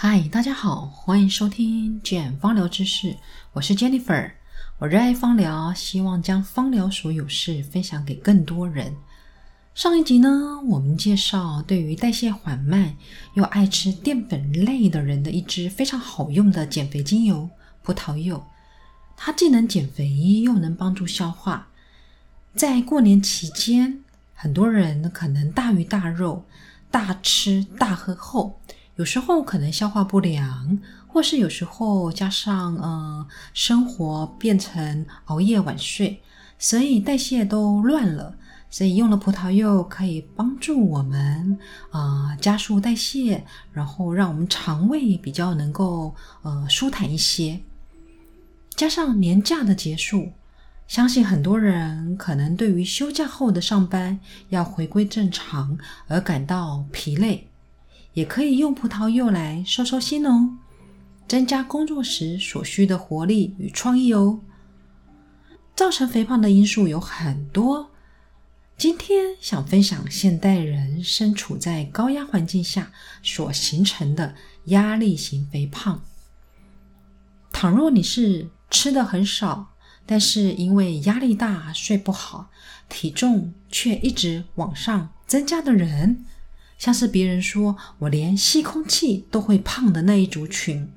嗨，大家好，欢迎收听简芳疗知识，我是 Jennifer。我热爱芳疗，希望将芳疗所有事分享给更多人。上一集呢，我们介绍对于代谢缓慢又爱吃淀粉类的人的一支非常好用的减肥精油——葡萄柚。它既能减肥，又能帮助消化。在过年期间，很多人可能大鱼大肉、大吃大喝后。有时候可能消化不良，或是有时候加上呃生活变成熬夜晚睡，所以代谢都乱了。所以用了葡萄柚可以帮助我们啊加速代谢，然后让我们肠胃比较能够呃舒坦一些。加上年假的结束，相信很多人可能对于休假后的上班要回归正常而感到疲累。也可以用葡萄柚来收收心哦，增加工作时所需的活力与创意哦。造成肥胖的因素有很多，今天想分享现代人身处在高压环境下所形成的压力型肥胖。倘若你是吃的很少，但是因为压力大睡不好，体重却一直往上增加的人。像是别人说我连吸空气都会胖的那一族群，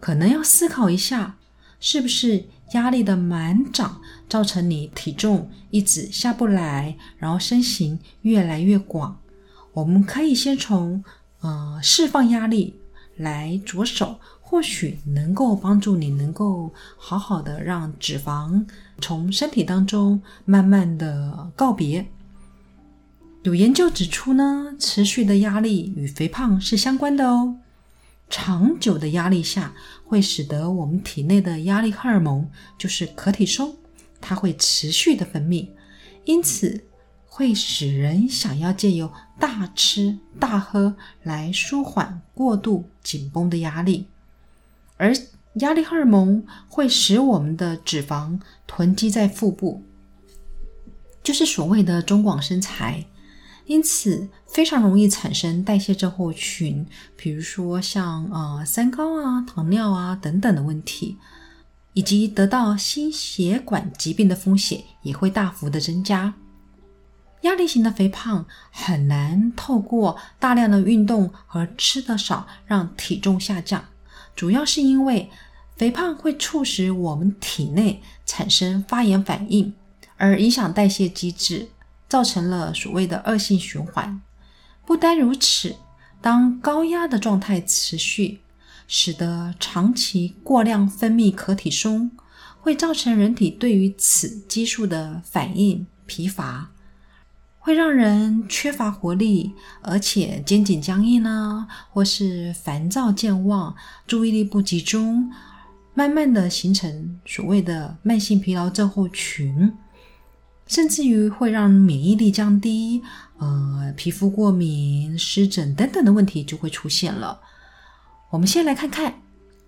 可能要思考一下，是不是压力的满涨造成你体重一直下不来，然后身形越来越广。我们可以先从呃释放压力来着手，或许能够帮助你能够好好的让脂肪从身体当中慢慢的告别。有研究指出呢，持续的压力与肥胖是相关的哦。长久的压力下，会使得我们体内的压力荷尔蒙，就是可体松，它会持续的分泌，因此会使人想要借由大吃大喝来舒缓过度紧绷的压力。而压力荷尔蒙会使我们的脂肪囤积在腹部，就是所谓的中广身材。因此，非常容易产生代谢症候群，比如说像呃三高啊、糖尿啊等等的问题，以及得到心血管疾病的风险也会大幅的增加。压力型的肥胖很难透过大量的运动和吃的少让体重下降，主要是因为肥胖会促使我们体内产生发炎反应，而影响代谢机制。造成了所谓的恶性循环。不单如此，当高压的状态持续，使得长期过量分泌可体松，会造成人体对于此激素的反应疲乏，会让人缺乏活力，而且肩颈僵硬呢，或是烦躁健忘、注意力不集中，慢慢的形成所谓的慢性疲劳症候群。甚至于会让免疫力降低，呃，皮肤过敏、湿疹等等的问题就会出现了。我们先来看看，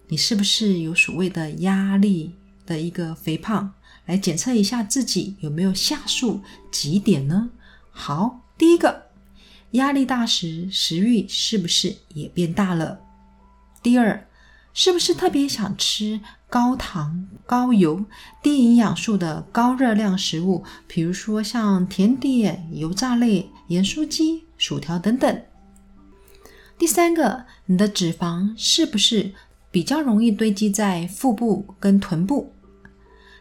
你是不是有所谓的压力的一个肥胖，来检测一下自己有没有下述几点呢？好，第一个，压力大时食欲是不是也变大了？第二，是不是特别想吃？高糖、高油、低营养素的高热量食物，比如说像甜点、油炸类、盐酥鸡、薯条等等。第三个，你的脂肪是不是比较容易堆积在腹部跟臀部？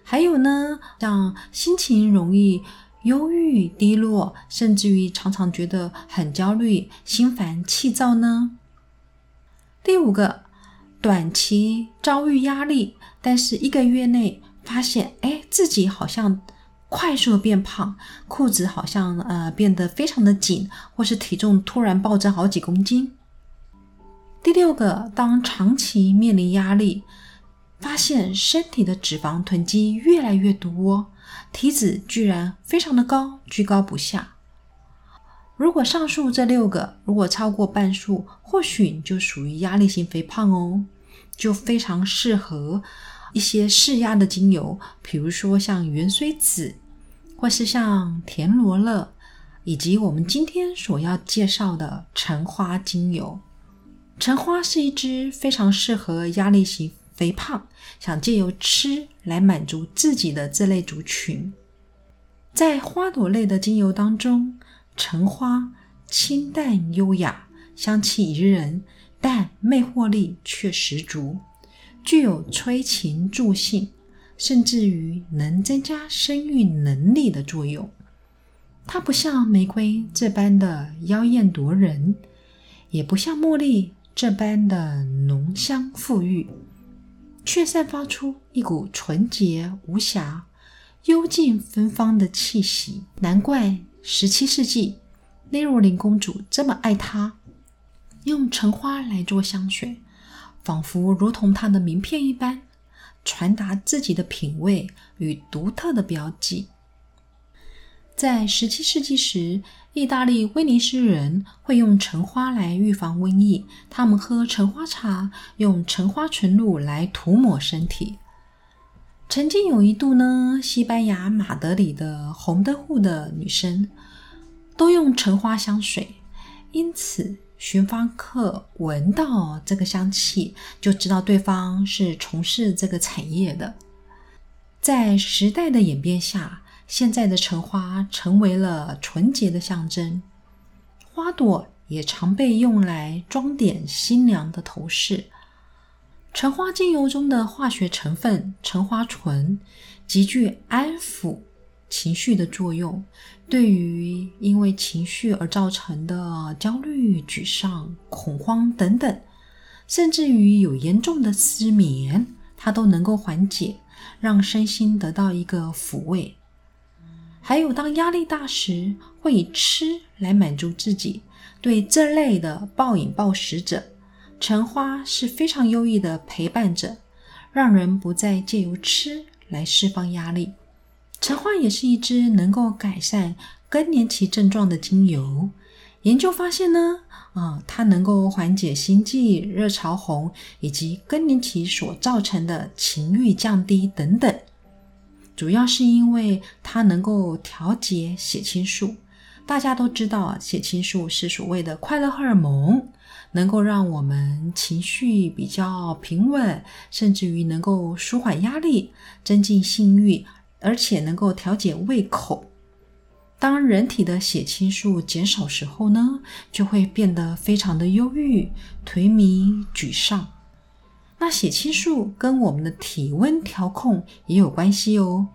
还有呢，像心情容易忧郁、低落，甚至于常常觉得很焦虑、心烦、气躁呢？第五个。短期遭遇压力，但是一个月内发现，哎，自己好像快速变胖，裤子好像呃变得非常的紧，或是体重突然暴增好几公斤。第六个，当长期面临压力，发现身体的脂肪囤积越来越多，体脂居然非常的高，居高不下。如果上述这六个如果超过半数，或许你就属于压力型肥胖哦，就非常适合一些释压的精油，比如说像元锥子，或是像田螺乐，以及我们今天所要介绍的橙花精油。橙花是一支非常适合压力型肥胖、想借由吃来满足自己的这类族群。在花朵类的精油当中，橙花清淡优雅，香气宜人，但魅惑力却十足，具有催情助兴，甚至于能增加生育能力的作用。它不像玫瑰这般的妖艳夺人，也不像茉莉这般的浓香馥郁，却散发出一股纯洁无瑕。幽静芬芳的气息，难怪十七世纪内若琳公主这么爱它。用橙花来做香水，仿佛如同她的名片一般，传达自己的品味与独特的标记。在十七世纪时，意大利威尼斯人会用橙花来预防瘟疫，他们喝橙花茶，用橙花纯露来涂抹身体。曾经有一度呢，西班牙马德里的红灯户的女生都用橙花香水，因此寻芳客闻到这个香气就知道对方是从事这个产业的。在时代的演变下，现在的橙花成为了纯洁的象征，花朵也常被用来装点新娘的头饰。橙花精油中的化学成分橙花醇极具安抚情绪的作用，对于因为情绪而造成的焦虑、沮丧、恐慌等等，甚至于有严重的失眠，它都能够缓解，让身心得到一个抚慰。还有，当压力大时，会以吃来满足自己。对这类的暴饮暴食者。橙花是非常优异的陪伴者，让人不再借由吃来释放压力。橙花也是一支能够改善更年期症状的精油。研究发现呢，啊，它能够缓解心悸、热潮红以及更年期所造成的情欲降低等等。主要是因为它能够调节血清素。大家都知道，血清素是所谓的快乐荷尔蒙。能够让我们情绪比较平稳，甚至于能够舒缓压力、增进性欲，而且能够调节胃口。当人体的血清素减少时候呢，就会变得非常的忧郁、颓靡、沮丧。那血清素跟我们的体温调控也有关系哦，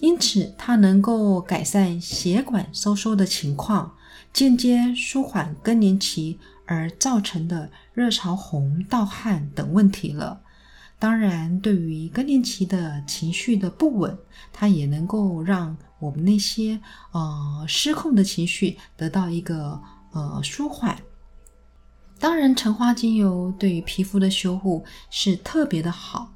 因此它能够改善血管收缩的情况，间接舒缓更年期。而造成的热潮红、盗汗等问题了。当然，对于更年期的情绪的不稳，它也能够让我们那些呃失控的情绪得到一个呃舒缓。当然，橙花精油对于皮肤的修护是特别的好，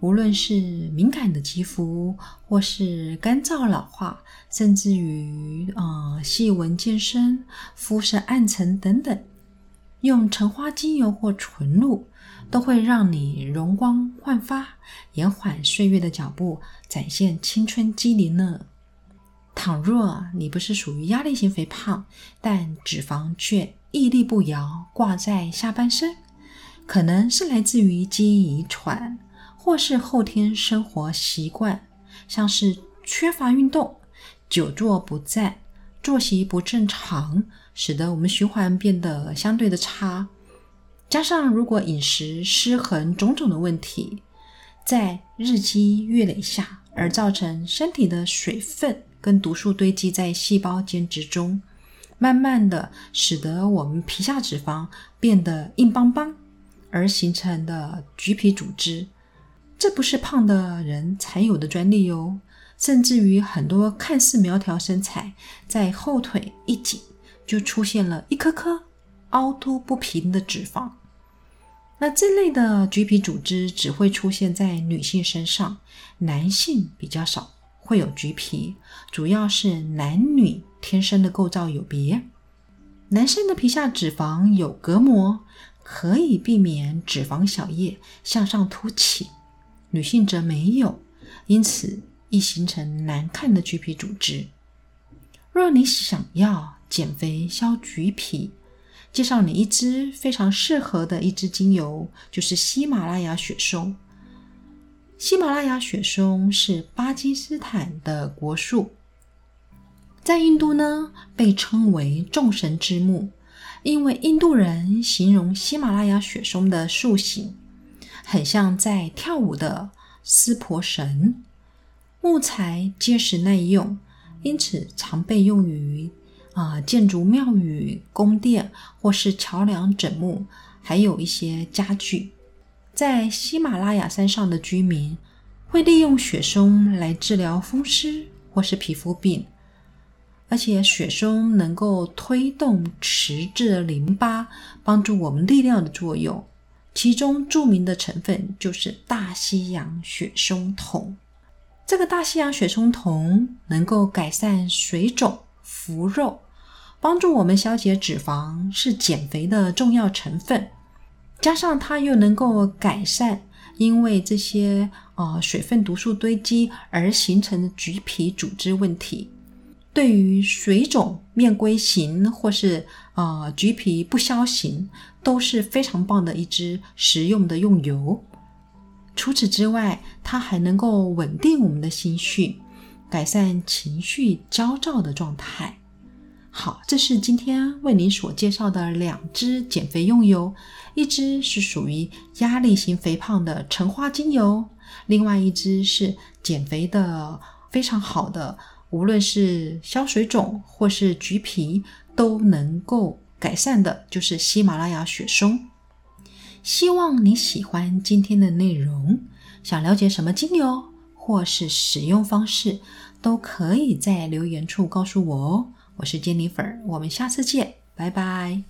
无论是敏感的肌肤，或是干燥老化，甚至于呃细纹渐深、肤色暗沉等等。用橙花精油或纯露，都会让你容光焕发，延缓岁月的脚步，展现青春机灵呢。倘若你不是属于压力型肥胖，但脂肪却屹立不摇挂在下半身，可能是来自于基因遗传，或是后天生活习惯，像是缺乏运动、久坐不站、作息不正常。使得我们循环变得相对的差，加上如果饮食失衡种种的问题，在日积月累下，而造成身体的水分跟毒素堆积在细胞间之中，慢慢的使得我们皮下脂肪变得硬邦邦，而形成的橘皮组织，这不是胖的人才有的专利哟，甚至于很多看似苗条身材，在后腿一紧。就出现了一颗颗凹凸不平的脂肪。那这类的橘皮组织只会出现在女性身上，男性比较少会有橘皮，主要是男女天生的构造有别。男生的皮下脂肪有隔膜，可以避免脂肪小叶向上凸起，女性则没有，因此易形成难看的橘皮组织。若你想要，减肥消橘皮，介绍你一支非常适合的一支精油，就是喜马拉雅雪松。喜马拉雅雪松是巴基斯坦的国树，在印度呢被称为众神之木，因为印度人形容喜马拉雅雪松的树形很像在跳舞的湿婆神，木材结实耐用，因此常被用于啊建筑庙宇、宫殿或是桥梁枕木，还有一些家具。在喜马拉雅山上的居民会利用雪松来治疗风湿或是皮肤病，而且雪松能够推动迟滞的淋巴，帮助我们利尿的作用。其中著名的成分就是大西洋雪松酮。这个大西洋雪松酮能够改善水肿、浮肉，帮助我们消解脂肪，是减肥的重要成分。加上它又能够改善因为这些呃水分毒素堆积而形成的橘皮组织问题，对于水肿、面龟形或是呃橘皮不消型都是非常棒的一支实用的用油。除此之外，它还能够稳定我们的心绪，改善情绪焦躁的状态。好，这是今天为您所介绍的两支减肥用油，一支是属于压力型肥胖的橙花精油，另外一支是减肥的非常好的，无论是消水肿或是橘皮都能够改善的，就是喜马拉雅雪松。希望你喜欢今天的内容，想了解什么精油或是使用方式，都可以在留言处告诉我哦。我是煎梨粉儿我们下次见，拜拜。